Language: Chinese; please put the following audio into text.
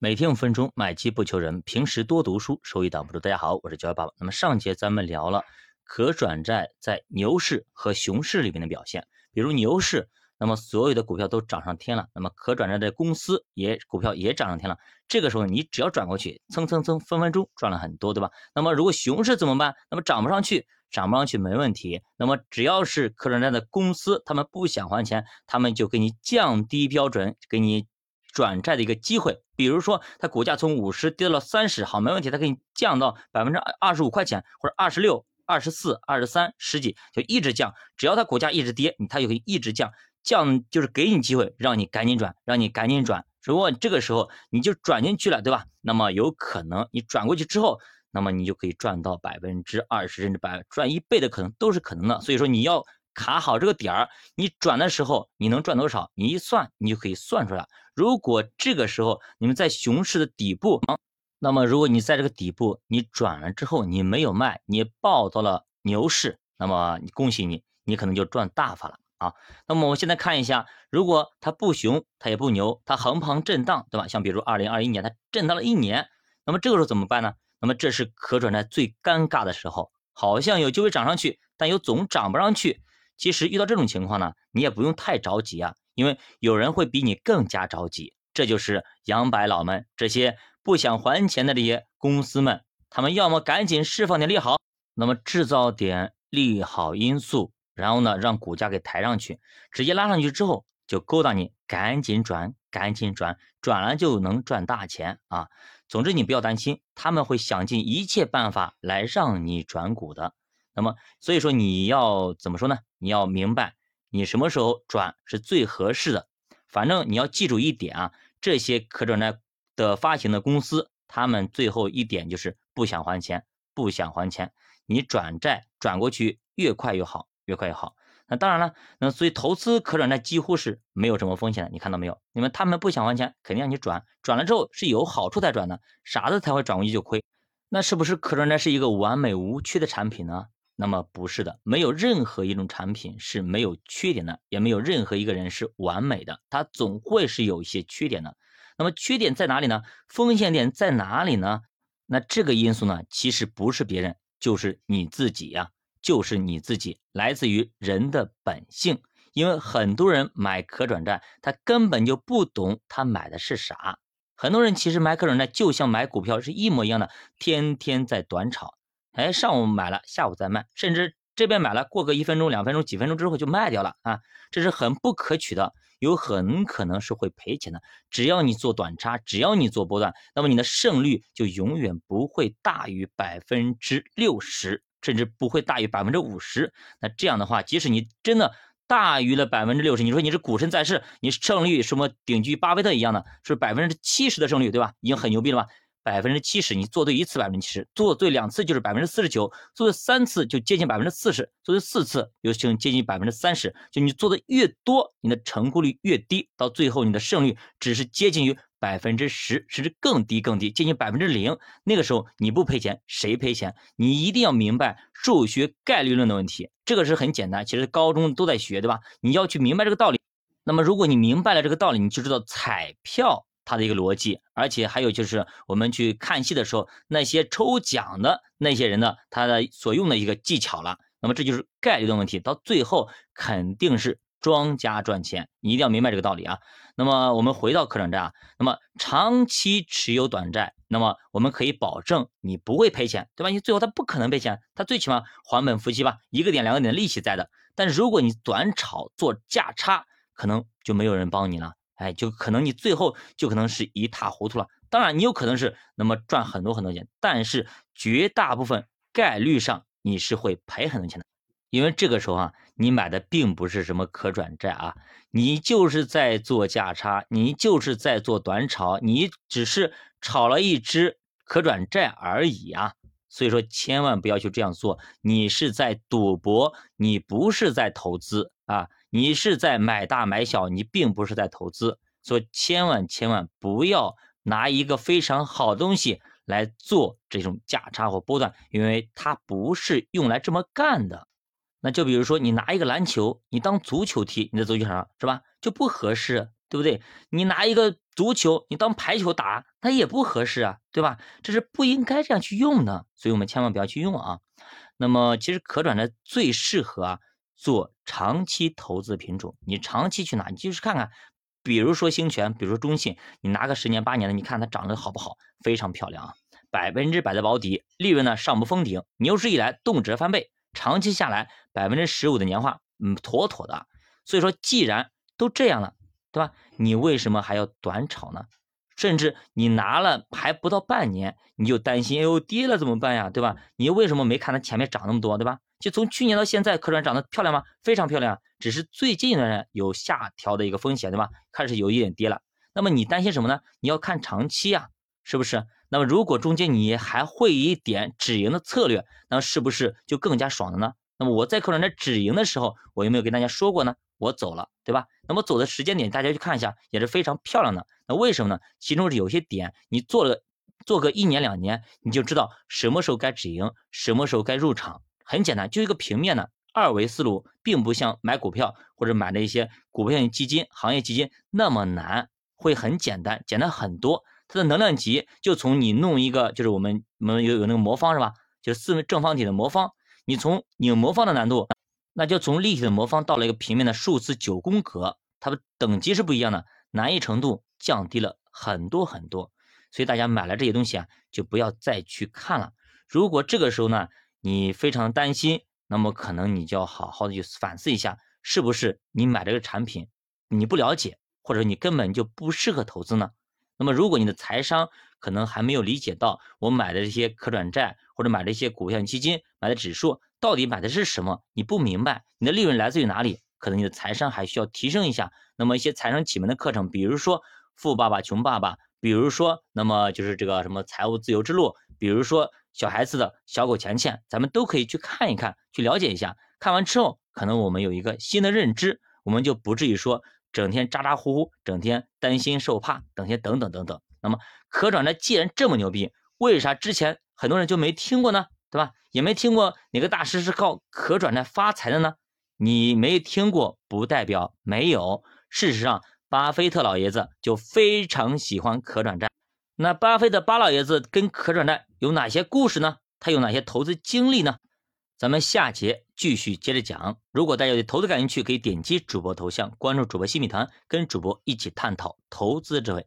每天五分钟，买基不求人。平时多读书，收益挡不住。大家好，我是教育爸爸。那么上节咱们聊了可转债在牛市和熊市里面的表现。比如牛市，那么所有的股票都涨上天了，那么可转债的公司也股票也涨上天了。这个时候你只要转过去，蹭蹭蹭，分分钟赚了很多，对吧？那么如果熊市怎么办？那么涨不上去，涨不上去没问题。那么只要是可转债的公司，他们不想还钱，他们就给你降低标准，给你。转债的一个机会，比如说它股价从五十跌到了三十，好，没问题，它给你降到百分之二十五块钱，或者二十六、二十四、二十三、十几，就一直降，只要它股价一直跌，它就可以一直降，降就是给你机会，让你赶紧转，让你赶紧转。如果这个时候你就转进去了，对吧？那么有可能你转过去之后，那么你就可以赚到百分之二十，甚至百赚一倍的可能都是可能的。所以说你要。卡好这个点儿，你转的时候你能赚多少？你一算，你就可以算出来。如果这个时候你们在熊市的底部，那么如果你在这个底部你转了之后你没有卖，你报到了牛市，那么恭喜你，你可能就赚大发了啊。那么我们现在看一下，如果它不熊，它也不牛，它横盘震荡，对吧？像比如二零二一年它震荡了一年，那么这个时候怎么办呢？那么这是可转债最尴尬的时候，好像有机会涨上去，但又总涨不上去。其实遇到这种情况呢，你也不用太着急啊，因为有人会比你更加着急。这就是杨白老们这些不想还钱的这些公司们，他们要么赶紧释放点利好，那么制造点利好因素，然后呢让股价给抬上去，直接拉上去之后就勾搭你，赶紧转，赶紧转，转了就能赚大钱啊。总之你不要担心，他们会想尽一切办法来让你转股的。那么，所以说你要怎么说呢？你要明白你什么时候转是最合适的。反正你要记住一点啊，这些可转债的发行的公司，他们最后一点就是不想还钱，不想还钱。你转债转过去越快越好，越快越好。那当然了，那所以投资可转债几乎是没有什么风险的。你看到没有？你们他们不想还钱，肯定让你转，转了之后是有好处才转的，傻子才会转过去就亏。那是不是可转债是一个完美无缺的产品呢？那么不是的，没有任何一种产品是没有缺点的，也没有任何一个人是完美的，他总会是有一些缺点的。那么缺点在哪里呢？风险点在哪里呢？那这个因素呢，其实不是别人，就是你自己呀，就是你自己，来自于人的本性。因为很多人买可转债，他根本就不懂他买的是啥。很多人其实买可转债就像买股票是一模一样的，天天在短炒。哎，上午买了，下午再卖，甚至这边买了，过个一分钟、两分钟、几分钟之后就卖掉了啊，这是很不可取的，有很可能是会赔钱的。只要你做短差，只要你做波段，那么你的胜率就永远不会大于百分之六十，甚至不会大于百分之五十。那这样的话，即使你真的大于了百分之六十，你说你是股神在世，你胜率什么顶居巴菲特一样的，是百分之七十的胜率，对吧？已经很牛逼了吧？百分之七十，你做对一次百分之七十，做对两次就是百分之四十九，做对三次就接近百分之四十，做对四次又接近百分之三十。就你做的越多，你的成功率越低，到最后你的胜率只是接近于百分之十，甚至更低更低，接近百分之零。那个时候你不赔钱，谁赔钱？你一定要明白数学概率论的问题，这个是很简单，其实高中都在学，对吧？你要去明白这个道理。那么如果你明白了这个道理，你就知道彩票。它的一个逻辑，而且还有就是我们去看戏的时候，那些抽奖的那些人呢，他的所用的一个技巧了。那么这就是概率的问题，到最后肯定是庄家赚钱，你一定要明白这个道理啊。那么我们回到可转债啊，那么长期持有短债，那么我们可以保证你不会赔钱，对吧？你最后他不可能赔钱，他最起码还本付息吧，一个点两个点的利息在的。但如果你短炒做价差，可能就没有人帮你了。哎，就可能你最后就可能是一塌糊涂了。当然，你有可能是那么赚很多很多钱，但是绝大部分概率上你是会赔很多钱的。因为这个时候啊，你买的并不是什么可转债啊，你就是在做价差，你就是在做短炒，你只是炒了一只可转债而已啊。所以说，千万不要去这样做，你是在赌博，你不是在投资啊。你是在买大买小，你并不是在投资，所以千万千万不要拿一个非常好的东西来做这种价差或波段，因为它不是用来这么干的。那就比如说你拿一个篮球，你当足球踢，你在足球场上是吧？就不合适，对不对？你拿一个足球，你当排球打，那也不合适啊，对吧？这是不应该这样去用的，所以我们千万不要去用啊。那么，其实可转债最适合啊做长期投资品种。你长期去拿，你就是看看，比如说兴全，比如说中信，你拿个十年八年的，你看它涨得好不好？非常漂亮啊，百分之百的保底，利润呢上不封顶，牛市以来动辄翻倍，长期下来百分之十五的年化，嗯，妥妥的。所以说，既然都这样了，对吧？你为什么还要短炒呢？甚至你拿了还不到半年，你就担心，哎呦跌了怎么办呀，对吧？你为什么没看它前面涨那么多，对吧？就从去年到现在，可转涨得漂亮吗？非常漂亮，只是最近一段有下调的一个风险，对吧？开始有一点跌了。那么你担心什么呢？你要看长期啊，是不是？那么如果中间你还会一点止盈的策略，那是不是就更加爽了呢？那么我在可转债止盈的时候，我有没有跟大家说过呢？我走了，对吧？那么走的时间点，大家去看一下，也是非常漂亮的。那为什么呢？其中是有些点，你做了做个一年两年，你就知道什么时候该止盈，什么时候该入场。很简单，就一个平面的二维思路，并不像买股票或者买的一些股票型基金、行业基金那么难，会很简单，简单很多。它的能量级就从你弄一个，就是我们我们有有那个魔方是吧？就是四正方体的魔方，你从拧魔方的难度。那就从立体的魔方到了一个平面的数字九宫格，它的等级是不一样的，难易程度降低了很多很多。所以大家买了这些东西啊，就不要再去看了。如果这个时候呢，你非常担心，那么可能你就要好好的去反思一下，是不是你买这个产品你不了解，或者你根本就不适合投资呢？那么如果你的财商可能还没有理解到我买的这些可转债或者买的一些股票基金买的指数。到底买的是什么？你不明白，你的利润来自于哪里？可能你的财商还需要提升一下。那么一些财商启蒙的课程，比如说《富爸爸穷爸爸》，比如说那么就是这个什么财务自由之路，比如说小孩子的小狗钱钱，咱们都可以去看一看，去了解一下。看完之后，可能我们有一个新的认知，我们就不至于说整天咋咋呼呼，整天担心受怕，等些等等等等。那么可转债既然这么牛逼，为啥之前很多人就没听过呢？对吧？也没听过哪个大师是靠可转债发财的呢？你没听过不代表没有。事实上，巴菲特老爷子就非常喜欢可转债。那巴菲特巴老爷子跟可转债有哪些故事呢？他有哪些投资经历呢？咱们下节继续接着讲。如果大家对投资感兴趣，可以点击主播头像关注主播新米团，跟主播一起探讨投资智慧。